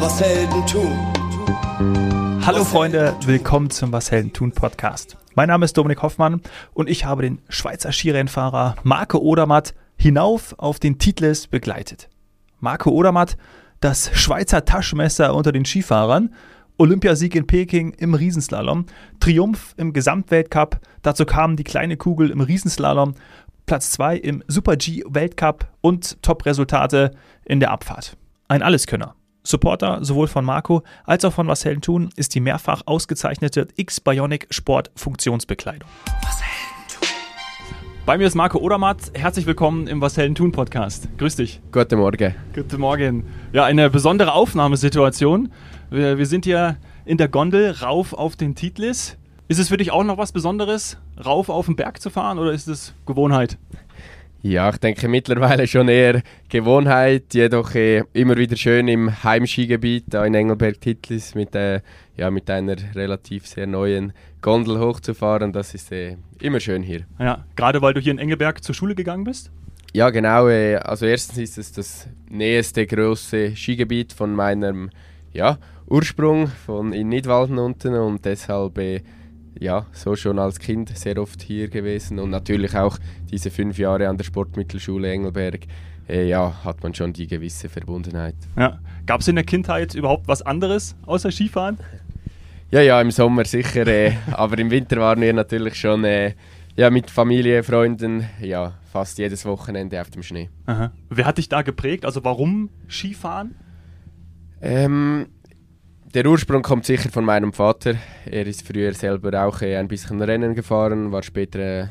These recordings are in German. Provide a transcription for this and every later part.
Was Helden tun. Hallo Freunde, willkommen zum Was Helden tun Podcast. Mein Name ist Dominik Hoffmann und ich habe den Schweizer Skirennfahrer Marco Odermatt hinauf auf den Titles begleitet. Marco Odermatt, das Schweizer Taschenmesser unter den Skifahrern, Olympiasieg in Peking im Riesenslalom, Triumph im Gesamtweltcup, dazu kam die kleine Kugel im Riesenslalom, Platz 2 im Super G Weltcup und Top-Resultate in der Abfahrt. Ein Alleskönner. Supporter sowohl von Marco als auch von Was Helden tun ist die mehrfach ausgezeichnete X-Bionic Sport Funktionsbekleidung. Was Helden tun. Bei mir ist Marco Odermatt. Herzlich willkommen im Was Helden tun Podcast. Grüß dich. Guten Morgen. Guten Morgen. Ja, eine besondere Aufnahmesituation. Wir, wir sind hier in der Gondel rauf auf den Titlis. Ist es für dich auch noch was Besonderes, rauf auf den Berg zu fahren oder ist es Gewohnheit? Ja, ich denke mittlerweile schon eher Gewohnheit, jedoch äh, immer wieder schön im Heimskigebiet da in Engelberg-Titlis mit, äh, ja, mit einer relativ sehr neuen Gondel hochzufahren. Das ist äh, immer schön hier. Ja, gerade weil du hier in Engelberg zur Schule gegangen bist? Ja, genau. Äh, also erstens ist es das nächste große Skigebiet von meinem ja, Ursprung von in Nidwalden unten und deshalb äh, ja, so schon als Kind sehr oft hier gewesen und natürlich auch diese fünf Jahre an der Sportmittelschule Engelberg, äh, ja, hat man schon die gewisse Verbundenheit. Ja. Gab es in der Kindheit überhaupt was anderes außer Skifahren? Ja, ja, im Sommer sicher, äh, aber im Winter waren wir natürlich schon äh, ja, mit Familie, Freunden, ja, fast jedes Wochenende auf dem Schnee. Aha. Wer hat dich da geprägt? Also warum Skifahren? Ähm, der Ursprung kommt sicher von meinem Vater. Er ist früher selber auch äh, ein bisschen Rennen gefahren, war später äh,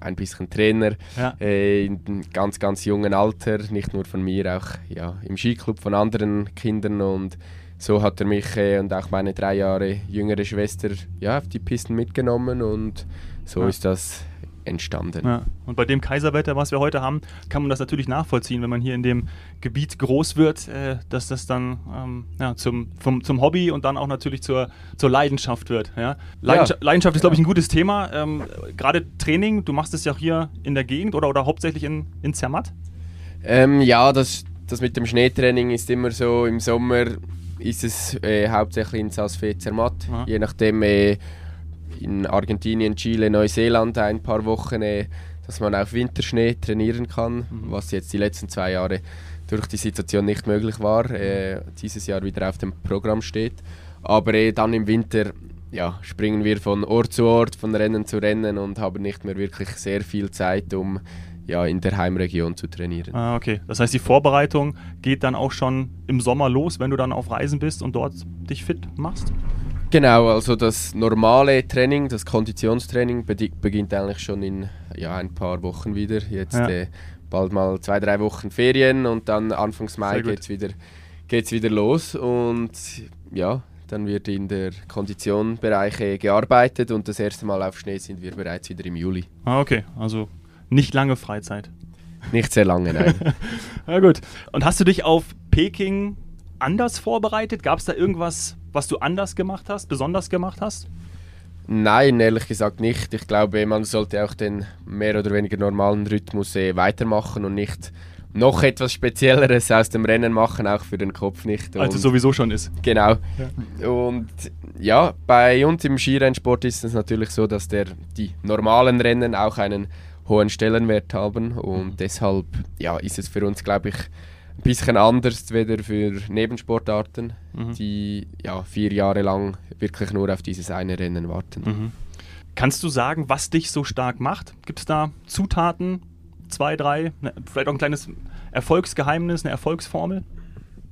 ein bisschen Trainer Ja. äh, in ganz, ganz jungen Alter. Nicht nur von mir, auch ja, im Skiclub von anderen Kindern. Und so hat er mich äh, und auch meine drei Jahre jüngere Schwester ja, auf die Pisten mitgenommen und so Ja. ist das entstanden. Ja. Und bei dem Kaiserwetter, was wir heute haben, kann man das natürlich nachvollziehen, wenn man hier in dem Gebiet groß wird, äh, dass das dann ähm, ja, zum, vom, zum Hobby und dann auch natürlich zur, zur Leidenschaft wird. Ja? Leidenschaft, Leidenschaft ist, glaube ich, ein gutes Thema. Ähm, Gerade Training, du machst es ja auch hier in der Gegend oder, oder hauptsächlich in, in Zermatt. Ähm, ja, das, das mit dem Schneetraining ist immer so. Im Sommer ist es äh, hauptsächlich in Salzfee Zermatt. Je nachdem äh, in Argentinien, Chile, Neuseeland ein paar Wochen, äh, dass man auf Winterschnee trainieren kann, was jetzt die letzten zwei Jahre durch die Situation nicht möglich war. Äh, dieses Jahr wieder auf dem Programm steht. Aber äh, dann im Winter ja, springen wir von Ort zu Ort, von Rennen zu Rennen und haben nicht mehr wirklich sehr viel Zeit, um ja, in der Heimregion zu trainieren. Ah, okay. Das heißt, die Vorbereitung geht dann auch schon im Sommer los, wenn du dann auf Reisen bist und dort dich fit machst? Genau, also das normale Training, das Konditionstraining beginnt eigentlich schon in ja, ein paar Wochen wieder. Jetzt Ja. äh, bald mal zwei, drei Wochen Ferien und dann Anfangs Mai geht es wieder, geht's wieder los. Und ja, dann wird in der Konditionbereich äh, gearbeitet und das erste Mal auf Schnee sind wir bereits wieder im Juli. Ah, okay. Also nicht lange Freizeit. Nicht sehr lange, nein. Ja gut. Und hast du dich auf Peking anders vorbereitet? Gab es da irgendwas, was du anders gemacht hast, besonders gemacht hast? Nein, ehrlich gesagt nicht. Ich glaube, man sollte auch den mehr oder weniger normalen Rhythmus äh, weitermachen und nicht noch etwas Spezielleres aus dem Rennen machen, auch für den Kopf nicht. Als es Und- sowieso schon ist. Genau. Und ja, bei uns im Skirennsport ist es natürlich so, dass der, die normalen Rennen auch einen hohen Stellenwert haben und deshalb ja, ist es für uns, glaube ich, ein bisschen anders weder für Nebensportarten, Mhm. die ja, vier Jahre lang wirklich nur auf dieses eine Rennen warten. Mhm. Kannst du sagen, was dich so stark macht? Gibt es da Zutaten, zwei, drei, ne, vielleicht auch ein kleines Erfolgsgeheimnis, eine Erfolgsformel?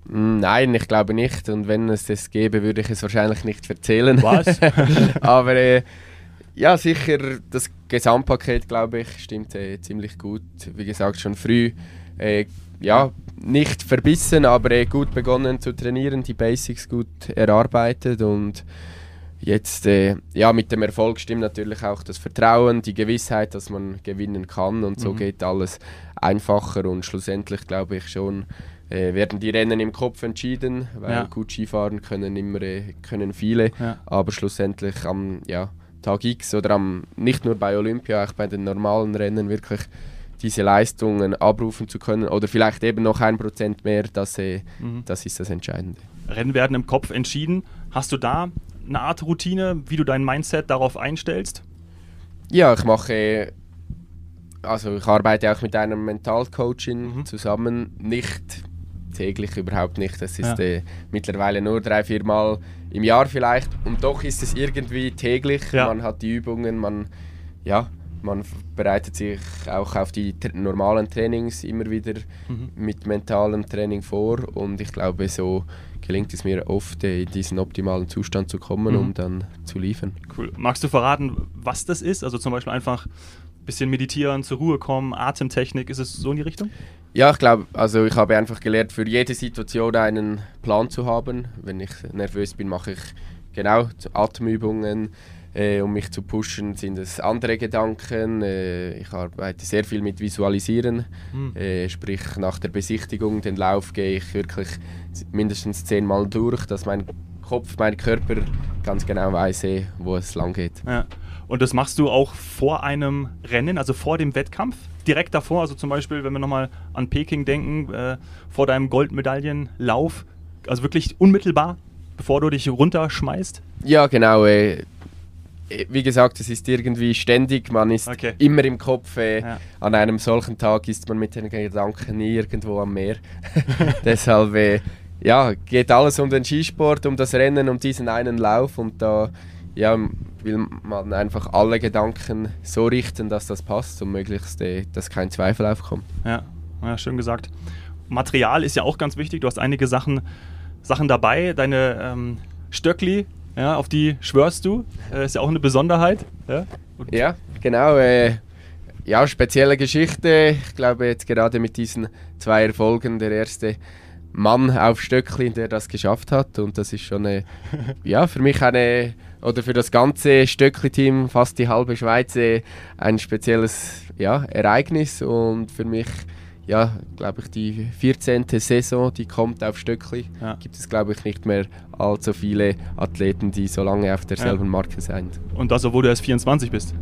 Mm, Nein, ich glaube nicht. Und wenn es das gäbe, würde ich es wahrscheinlich nicht erzählen. Was? Aber äh, ja, sicher, das Gesamtpaket, glaube ich, stimmt äh, ziemlich gut. Wie gesagt, schon früh, äh, ja, nicht verbissen, aber äh, gut begonnen zu trainieren, die Basics gut erarbeitet und jetzt, äh, ja, mit dem Erfolg stimmt natürlich auch das Vertrauen, die Gewissheit, dass man gewinnen kann und so Mhm. geht alles einfacher und schlussendlich glaube ich schon, äh, werden die Rennen im Kopf entschieden, weil Ja. gut Skifahren können immer äh, können viele, Ja. aber schlussendlich am ja, Tag X oder am nicht nur bei Olympia, auch bei den normalen Rennen wirklich diese Leistungen abrufen zu können oder vielleicht eben noch ein Prozent mehr, das, äh, Mhm. das ist das Entscheidende. Rennen werden im Kopf entschieden. Hast du da eine Art Routine, wie du dein Mindset darauf einstellst? Ja, ich mache, also ich arbeite auch mit einer Mentalcoachin Mhm. zusammen, nicht täglich, überhaupt nicht. Das ist Ja. äh, mittlerweile nur drei, vier Mal im Jahr vielleicht und doch ist es irgendwie täglich. Ja. Man hat die Übungen, man, ja, man bereitet sich auch auf die normalen Trainings immer wieder Mhm. mit mentalem Training vor und ich glaube, so gelingt es mir oft, in diesen optimalen Zustand zu kommen, Mhm. um dann zu liefern. Cool. Magst du verraten, was das ist? Also zum Beispiel einfach ein bisschen meditieren, zur Ruhe kommen, Atemtechnik, ist es so in die Richtung? Ja, ich glaube, also ich habe einfach gelernt, für jede Situation einen Plan zu haben. Wenn ich nervös bin, mache ich genau Atemübungen. Äh, um mich zu pushen, sind es andere Gedanken. Äh, ich arbeite sehr viel mit Visualisieren. Hm. Äh, sprich, nach der Besichtigung, den Lauf gehe ich wirklich mindestens zehnmal durch, dass mein Kopf, mein Körper ganz genau weiß, eh, wo es lang geht. Ja. Und das machst du auch vor einem Rennen, also vor dem Wettkampf? Direkt davor, also zum Beispiel, wenn wir nochmal an Peking denken, äh, vor deinem Goldmedaillenlauf, also wirklich unmittelbar, bevor du dich runterschmeißt? Ja, genau. Äh, wie gesagt, es ist irgendwie ständig, man ist Okay. immer im Kopf. Äh, Ja. An einem solchen Tag ist man mit den Gedanken nie irgendwo am Meer. Deshalb äh, ja, geht alles um den Skisport, um das Rennen, um diesen einen Lauf und da ja, will man einfach alle Gedanken so richten, dass das passt und möglichst, äh, dass kein Zweifel aufkommt. Ja, ja, schön gesagt. Material ist ja auch ganz wichtig. Du hast einige Sachen, Sachen dabei. Deine ähm, Stöckli, ja, auf die schwörst du. Äh, ist ja auch eine Besonderheit. Ja? Ja, genau. Äh, ja, spezielle Geschichte. Ich glaube jetzt gerade mit diesen zwei Erfolgen der erste Mann auf Stöckli, der das geschafft hat. Und das ist schon eine, ja, für mich eine, oder für das ganze Stöckli-Team, fast die halbe Schweiz, äh, ein spezielles ja, Ereignis. Und für mich, ja, glaube ich, die 14. Saison, die kommt auf Stöckli. Ja. Gibt es, glaube ich, nicht mehr allzu viele Athleten, die so lange auf derselben Marke sind. Und das, obwohl du erst 24 bist.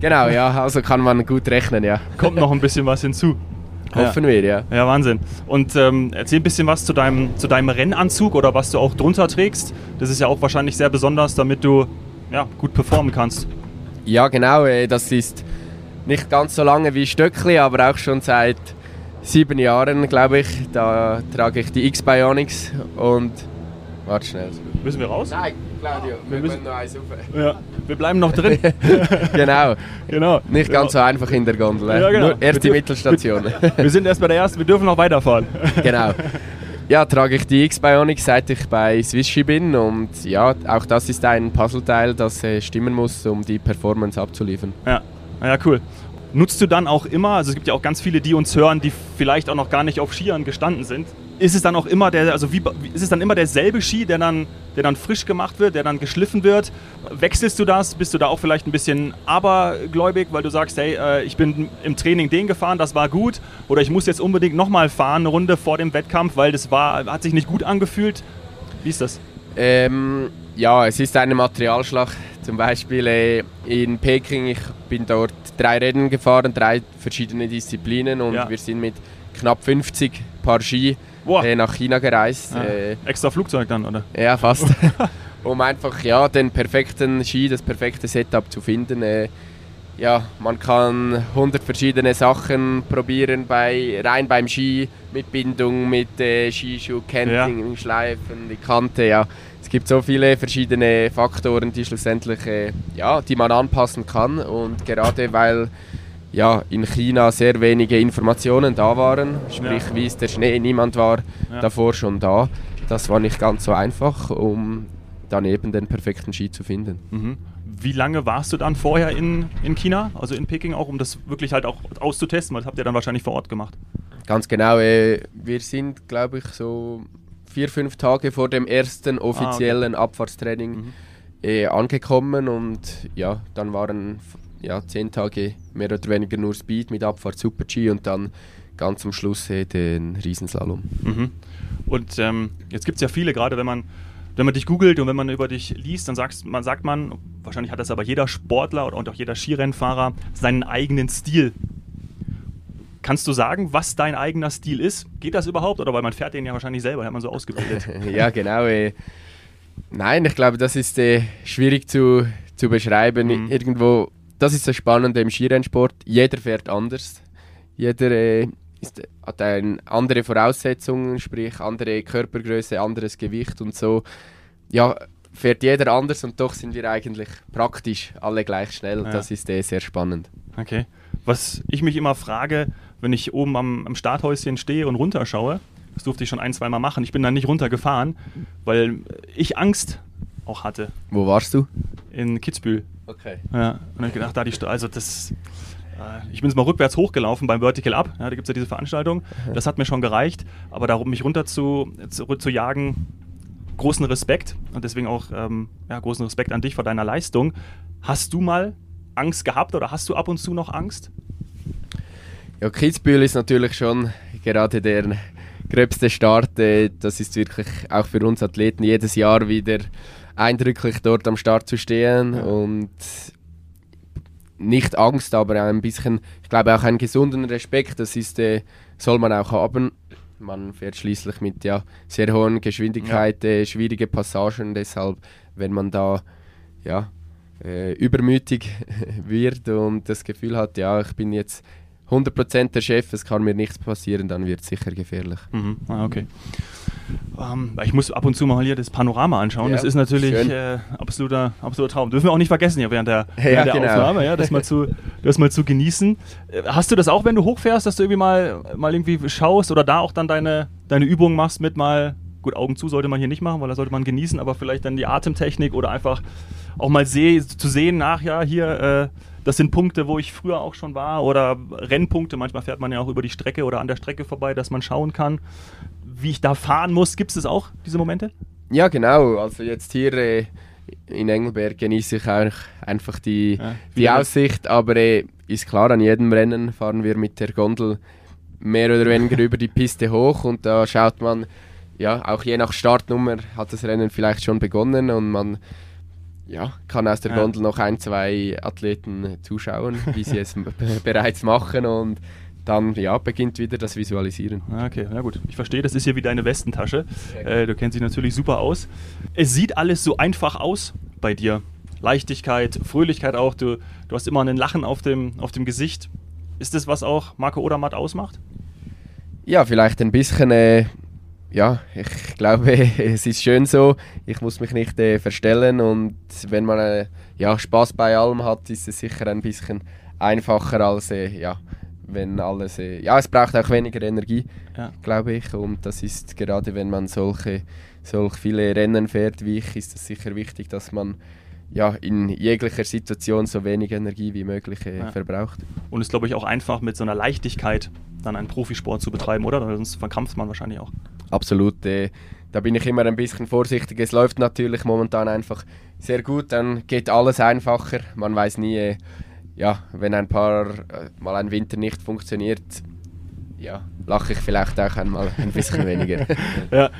Genau, ja, also kann man gut rechnen, ja. Kommt noch ein bisschen was hinzu. Hoffen wir, ja. Ja, Wahnsinn. Und ähm, erzähl ein bisschen was zu deinem, zu deinem Rennanzug oder was du auch drunter trägst. Das ist ja auch wahrscheinlich sehr besonders, damit du ja, gut performen kannst. Ja, genau, äh, das ist nicht ganz so lange wie Stöckli, aber auch schon seit sieben Jahren, glaube ich. Da trage ich die X-Bionics und. Warte schnell. Müssen wir raus? Nein, Claudio, wir müssen- noch eins rauf. Ja, wir bleiben noch drin. genau, genau. nicht ganz so einfach in der Gondel. Ja, genau. Nur erst die Wir- Mittelstation. Wir sind erst bei der ersten, wir dürfen noch weiterfahren. genau. Ja, trage ich die X-Bionics, seit ich bei Swisshi bin. Und ja, auch das ist ein Puzzleteil, das äh, stimmen muss, um die Performance abzuliefern. Ja, ja, cool. Nutzt du dann auch immer, also es gibt ja auch ganz viele, die uns hören, die vielleicht auch noch gar nicht auf Skiern gestanden sind. Ist es dann auch immer der, also wie, ist es dann immer derselbe Ski, der dann, der dann frisch gemacht wird, der dann geschliffen wird? Wechselst du das? Bist du da auch vielleicht ein bisschen abergläubig, weil du sagst, hey, äh, ich bin im Training den gefahren, das war gut, oder ich muss jetzt unbedingt nochmal fahren, eine Runde vor dem Wettkampf, weil das war, hat sich nicht gut angefühlt? Wie ist das? Ähm, ja, es ist eine Materialschlacht. Zum Beispiel äh, in Peking, ich bin dort drei Rennen gefahren, drei verschiedene Disziplinen und Ja. wir sind mit knapp 50 Paar Ski Boah, äh, nach China gereist. ja. Äh, extra Flugzeug dann, oder? ja, fast. um einfach ja, den perfekten Ski, das perfekte Setup zu finden. Äh, ja, man kann 100 verschiedene Sachen probieren, bei, rein beim Ski, mit Bindung, mit äh, Skischuh, Canting, Schleifen, die Kante, ja. Es gibt so viele verschiedene Faktoren, die schlussendlich, äh, ja, die man anpassen kann und gerade weil ja, in China sehr wenige Informationen da waren, sprich Ja. wie ist der Schnee, niemand war Ja. davor schon da. Das war nicht ganz so einfach, um dann eben den perfekten Ski zu finden. Mhm. Wie lange warst du dann vorher in, in China, also in Peking auch, um das wirklich halt auch auszutesten? Weil das habt ihr dann wahrscheinlich vor Ort gemacht. Ganz genau, äh, wir sind, glaube ich, so vier, fünf Tage vor dem ersten offiziellen Abfahrtstraining Mhm. äh, angekommen und ja, dann waren ja, zehn Tage mehr oder weniger nur Speed mit Abfahrt Super-G und dann ganz am Schluss äh, den Riesenslalom. Mhm. Und ähm, jetzt gibt es ja viele, gerade wenn man, wenn man dich googelt und wenn man über dich liest, dann sagst, man, sagt man, wahrscheinlich hat das aber jeder Sportler und auch jeder Skirennfahrer, seinen eigenen Stil. Kannst du sagen, was dein eigener Stil ist? Geht das überhaupt? Oder weil man fährt den ja wahrscheinlich selber, hat man so ausgebildet. ja, genau. Äh, nein, ich glaube, das ist äh, schwierig zu, zu beschreiben. Mhm. Irgendwo, das ist das Spannende im Skirennsport. Jeder fährt anders. Jeder äh, ist, hat eine andere Voraussetzungen, sprich andere Körpergröße, anderes Gewicht und so. Ja, fährt jeder anders und doch sind wir eigentlich praktisch alle gleich schnell. Ja. Das ist äh, sehr spannend. Okay. Was ich mich immer frage, wenn ich oben am, am Starthäuschen stehe und runterschaue, das durfte ich schon ein, zwei Mal machen. Ich bin dann nicht runtergefahren, weil ich Angst auch hatte. Wo warst du? In Kitzbühel. Okay. Ja, und ich gedacht, da die, also das, äh, ich bin jetzt mal rückwärts hochgelaufen beim Vertical Up. Ja, da gibt es ja diese Veranstaltung. Das hat mir schon gereicht. Aber darum, mich runter zu, zu, zu jagen, großen Respekt. Und deswegen auch ähm, ja, großen Respekt an dich vor deiner Leistung. Hast du mal Angst gehabt oder hast du ab und zu noch Angst? Ja, Kitzbühel ist natürlich schon gerade der gröbste Start. Äh, das ist wirklich auch für uns Athleten jedes Jahr wieder eindrücklich, dort am Start zu stehen. Und nicht Angst, aber ein bisschen, ich glaube auch einen gesunden Respekt, das ist, äh, soll man auch haben. Man fährt schließlich mit ja, sehr hohen Geschwindigkeit, ja. äh, schwierige Passagen, deshalb, wenn man da ja, äh, übermütig wird und das Gefühl hat, ja, ich bin jetzt 100% der Chef, es kann mir nichts passieren, dann wird es sicher gefährlich. Mhm. Ah, okay. Ähm, ich muss ab und zu mal hier das Panorama anschauen. Ja, das ist natürlich äh, absoluter, absoluter Traum. Dürfen wir auch nicht vergessen hier während der, ja, während der genau. Aufnahme, ja, das, mal zu, das mal zu genießen. Äh, hast du das auch, wenn du hochfährst, dass du irgendwie mal, mal irgendwie schaust oder da auch dann deine, deine Übungen machst mit mal, gut, Augen zu sollte man hier nicht machen, weil da sollte man genießen, aber vielleicht dann die Atemtechnik oder einfach auch mal seh, zu sehen, nach, ja, hier, äh, das sind Punkte, wo ich früher auch schon war oder Rennpunkte. Manchmal fährt man ja auch über die Strecke oder an der Strecke vorbei, dass man schauen kann, wie ich da fahren muss. Gibt es auch, diese Momente? Ja, genau. Also jetzt hier äh, in Engelberg genieße ich auch einfach die, ja, die Aussicht, aber äh, ist klar, an jedem Rennen fahren wir mit der Gondel mehr oder weniger über die Piste hoch und da schaut man, ja, auch je nach Startnummer hat das Rennen vielleicht schon begonnen und man ja, kann aus der. Gondel noch ein, zwei Athleten zuschauen, wie sie es bereits machen und dann ja, beginnt wieder das Visualisieren. Ah, okay, na gut. Ich verstehe, das ist hier wie deine Westentasche. Äh, du kennst dich natürlich super aus. Es sieht alles so einfach aus bei dir. Leichtigkeit, Fröhlichkeit auch. Du, du hast immer einen Lachen auf dem, auf dem Gesicht. Ist das, was auch Marco Odermatt ausmacht? Ja, vielleicht ein bisschen. Äh, ja, ich glaube, es ist schön so. Ich muss mich nicht äh, verstellen und wenn man äh, ja, Spaß bei allem hat, ist es sicher ein bisschen einfacher als äh, ja, wenn alles, äh, ja, es braucht auch weniger Energie, ja. glaube ich. Und das ist gerade, wenn man solche, solch viele Rennen fährt wie ich, ist es sicher wichtig, dass man ja, in jeglicher Situation so wenig Energie wie möglich äh, ja. verbraucht. Und es ist, glaube ich, auch einfach mit so einer Leichtigkeit dann einen Profisport zu betreiben, oder? Sonst verkrampft man wahrscheinlich auch. Absolut. Äh, da bin ich immer ein bisschen vorsichtig. Es läuft natürlich momentan einfach sehr gut, dann geht alles einfacher. Man weiß nie, äh, ja, wenn ein paar äh, mal ein Winter nicht funktioniert, ja, lache ich vielleicht auch einmal ein bisschen weniger. ja.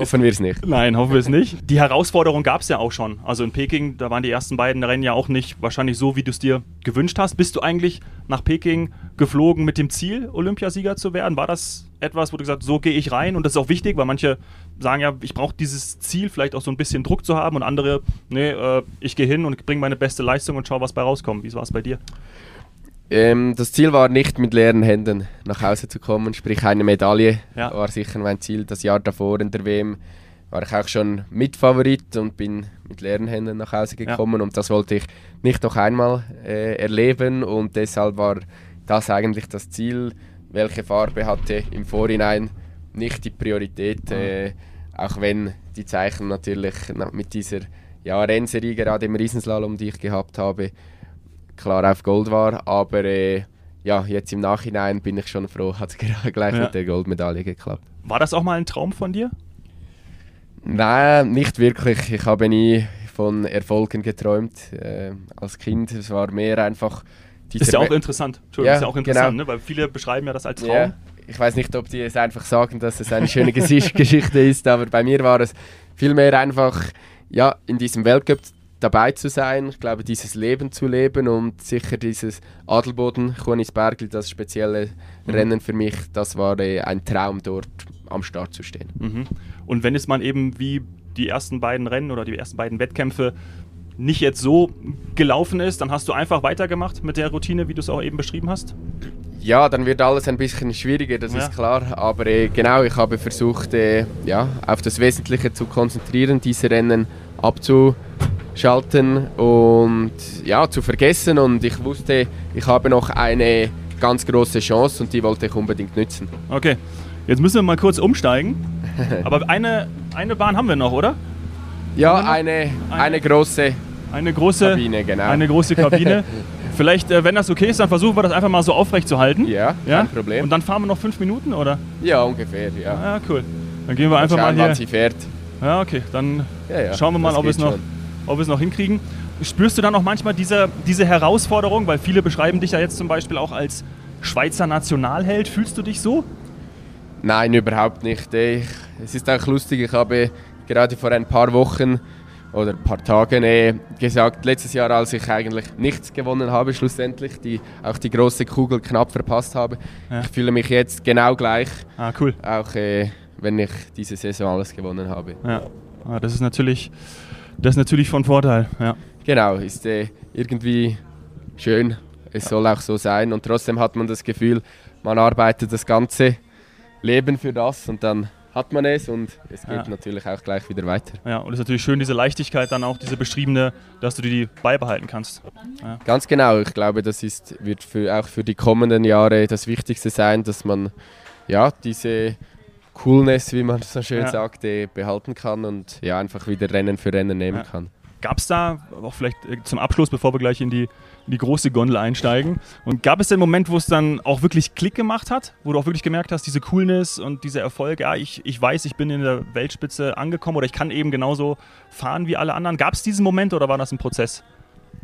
Hoffen wir es nicht. Nein, hoffen wir es nicht. Die Herausforderung gab es ja auch schon. Also in Peking, da waren die ersten beiden Rennen ja auch nicht wahrscheinlich so, wie du es dir gewünscht hast. Bist du eigentlich nach Peking geflogen mit dem Ziel, Olympiasieger zu werden? War das etwas, wo du gesagt hast, so gehe ich rein? Und das ist auch wichtig, weil manche sagen ja, ich brauche dieses Ziel, vielleicht auch so ein bisschen Druck zu haben und andere, nee, äh, ich gehe hin und bringe meine beste Leistung und schaue, was bei rauskommt. Wie war es bei dir? Ähm, das Ziel war nicht mit leeren Händen nach Hause zu kommen, sprich eine Medaille ja. war sicher mein Ziel. Das Jahr davor in der WM war ich auch schon Mitfavorit und bin mit leeren Händen nach Hause gekommen ja. und das wollte ich nicht noch einmal äh, erleben und deshalb war das eigentlich das Ziel. Welche Farbe hatte im Vorhinein nicht die Priorität, äh, auch wenn die Zeichen natürlich mit dieser ja, Rennserie gerade im Riesenslalom, die ich gehabt habe, klar auf Gold war, aber äh, ja, jetzt im Nachhinein bin ich schon froh, hat es gleich ja. mit der Goldmedaille geklappt. War das auch mal ein Traum von dir? Nein, nicht wirklich. Ich habe nie von Erfolgen geträumt äh, als Kind. Es war mehr einfach. Das ist ja auch interessant. Entschuldigung, ja, ist ja auch interessant, genau. ne? weil viele beschreiben ja das als Traum. Ja, ich weiß nicht, ob die es einfach sagen, dass es eine schöne Geschichte ist, aber bei mir war es vielmehr einfach, ja, in diesem Weltcup dabei zu sein. Ich glaube, dieses Leben zu leben und sicher dieses Adelboden, Bergl, das spezielle mhm. Rennen für mich, das war äh, ein Traum, dort am Start zu stehen. Mhm. Und wenn es mal eben wie die ersten beiden Rennen oder die ersten beiden Wettkämpfe nicht jetzt so gelaufen ist, dann hast du einfach weitergemacht mit der Routine, wie du es auch eben beschrieben hast? Ja, dann wird alles ein bisschen schwieriger, das ja. ist klar. Aber äh, genau, ich habe versucht, äh, ja, auf das Wesentliche zu konzentrieren, diese Rennen abzuschalten und ja, zu vergessen. Und ich wusste, ich habe noch eine ganz große Chance und die wollte ich unbedingt nützen. Okay, jetzt müssen wir mal kurz umsteigen. Aber eine, eine Bahn haben wir noch, oder? Ja, eine, eine, eine große eine große Kabine. Genau. Eine große Kabine. Vielleicht, äh, wenn das okay ist, dann versuchen wir das einfach mal so aufrecht zu halten. Ja, ja, kein Problem. Und dann fahren wir noch fünf Minuten, oder? Ja, ungefähr, ja. Ah, ja, cool. Dann gehen wir einfach mal hier. Sie fährt. Ja, okay. Dann ja, ja, schauen wir mal, ob wir, es noch, ob wir es noch hinkriegen. Spürst du dann auch manchmal diese, diese Herausforderung? Weil viele beschreiben dich ja jetzt zum Beispiel auch als Schweizer Nationalheld. Fühlst du dich so? Nein, überhaupt nicht. Ich, es ist auch lustig, ich habe gerade vor ein paar Wochen oder ein paar Tagen äh, gesagt, letztes Jahr, als ich eigentlich nichts gewonnen habe, schlussendlich, die, auch die große Kugel knapp verpasst habe. Ja. Ich fühle mich jetzt genau gleich. Ah, cool. Auch äh, wenn ich diese Saison alles gewonnen habe. Ja, ah, das ist natürlich, das ist natürlich von Vorteil. Ja. Genau, ist äh, irgendwie schön. Es soll auch so sein und trotzdem hat man das Gefühl, man arbeitet das ganze Leben für das und dann hat man es und es geht ja. natürlich auch gleich wieder weiter. Ja, und es ist natürlich schön, diese Leichtigkeit dann auch, diese beschriebene, dass du die beibehalten kannst. Ja. Ganz genau, ich glaube, das ist, wird für, auch für die kommenden Jahre das Wichtigste sein, dass man ja, diese Coolness, wie man so schön ja. sagt, behalten kann und ja, einfach wieder Rennen für Rennen nehmen kann. Gab es da, auch vielleicht äh, zum Abschluss, bevor wir gleich in die, in die große Gondel einsteigen, und gab es den Moment, wo es dann auch wirklich Klick gemacht hat, wo du auch wirklich gemerkt hast, diese Coolness und dieser Erfolg, ja, ich, ich weiß, ich bin in der Weltspitze angekommen oder ich kann eben genauso fahren wie alle anderen. Gab es diesen Moment oder war das ein Prozess?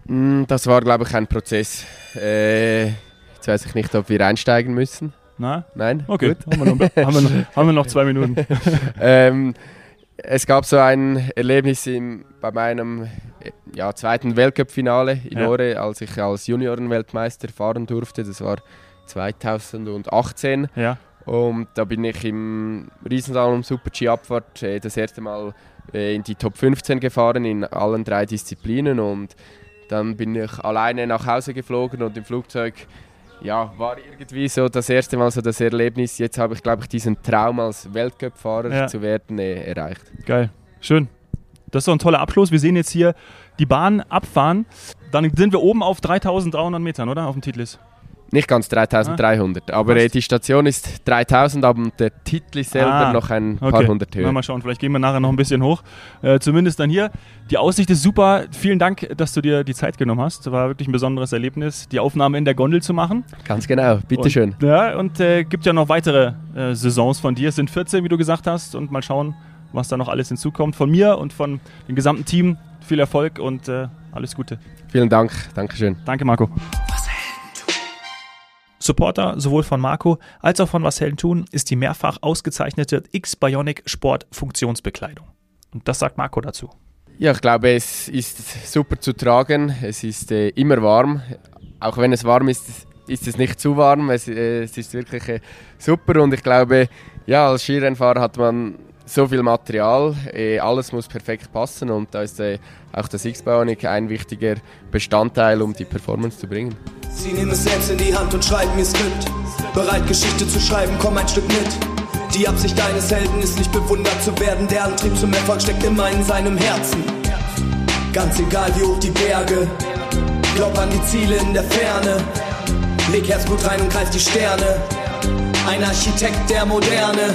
Mm, das war, glaube ich, ein Prozess. Äh, jetzt weiß ich nicht, ob wir einsteigen müssen. Na? Nein? Okay, haben wir, noch, haben, wir noch, haben wir noch zwei Minuten. ähm, es gab so ein Erlebnis im, bei meinem ja, zweiten Weltcup-Finale in ja. Ore, als ich als Juniorenweltmeister fahren durfte. Das war 2018. Ja. Und da bin ich im Riesenslalom Super-G-Abfahrt äh, das erste Mal äh, in die Top 15 gefahren in allen drei Disziplinen. Und dann bin ich alleine nach Hause geflogen und im Flugzeug ja, war irgendwie so das erste Mal so das Erlebnis. Jetzt habe ich, glaube ich, diesen Traum als Weltcup-Fahrer ja. zu werden äh, erreicht. Geil, schön. Das ist doch ein toller Abschluss. Wir sehen jetzt hier die Bahn abfahren. Dann sind wir oben auf 3300 Metern, oder? Auf dem Titlis. Nicht ganz 3300, ah, aber äh, die Station ist 3000, aber der Titel ist selber ah, noch ein okay. paar hundert höher. Mal schauen, vielleicht gehen wir nachher noch ein bisschen hoch. Äh, zumindest dann hier. Die Aussicht ist super. Vielen Dank, dass du dir die Zeit genommen hast. War wirklich ein besonderes Erlebnis, die Aufnahme in der Gondel zu machen. Ganz genau, bitteschön. Und, ja, und äh, gibt ja noch weitere äh, Saisons von dir. Es sind 14, wie du gesagt hast. Und mal schauen, was da noch alles hinzukommt. Von mir und von dem gesamten Team viel Erfolg und äh, alles Gute. Vielen Dank. Dankeschön. Danke, Marco. Supporter sowohl von Marco als auch von Was Helden tun ist die mehrfach ausgezeichnete X-Bionic Sport Funktionsbekleidung. Und das sagt Marco dazu. Ja, ich glaube, es ist super zu tragen. Es ist äh, immer warm. Auch wenn es warm ist, ist es nicht zu warm. Es, äh, es ist wirklich äh, super und ich glaube, ja, als Skirennfahrer hat man so viel Material, eh, alles muss perfekt passen und da ist eh, auch das X-Bionic ein wichtiger Bestandteil, um die Performance zu bringen. Sie nehmen es selbst in die Hand und schreiben ihr Skript. Bereit, Geschichte zu schreiben, komm ein Stück mit. Die Absicht deines Helden ist nicht bewundert zu werden, der Antrieb zum Erfolg steckt immer in seinem Herzen. Ganz egal wie hoch die Berge, glaub an die Ziele in der Ferne. Leg Herzblut rein und greif die Sterne. Ein Architekt der Moderne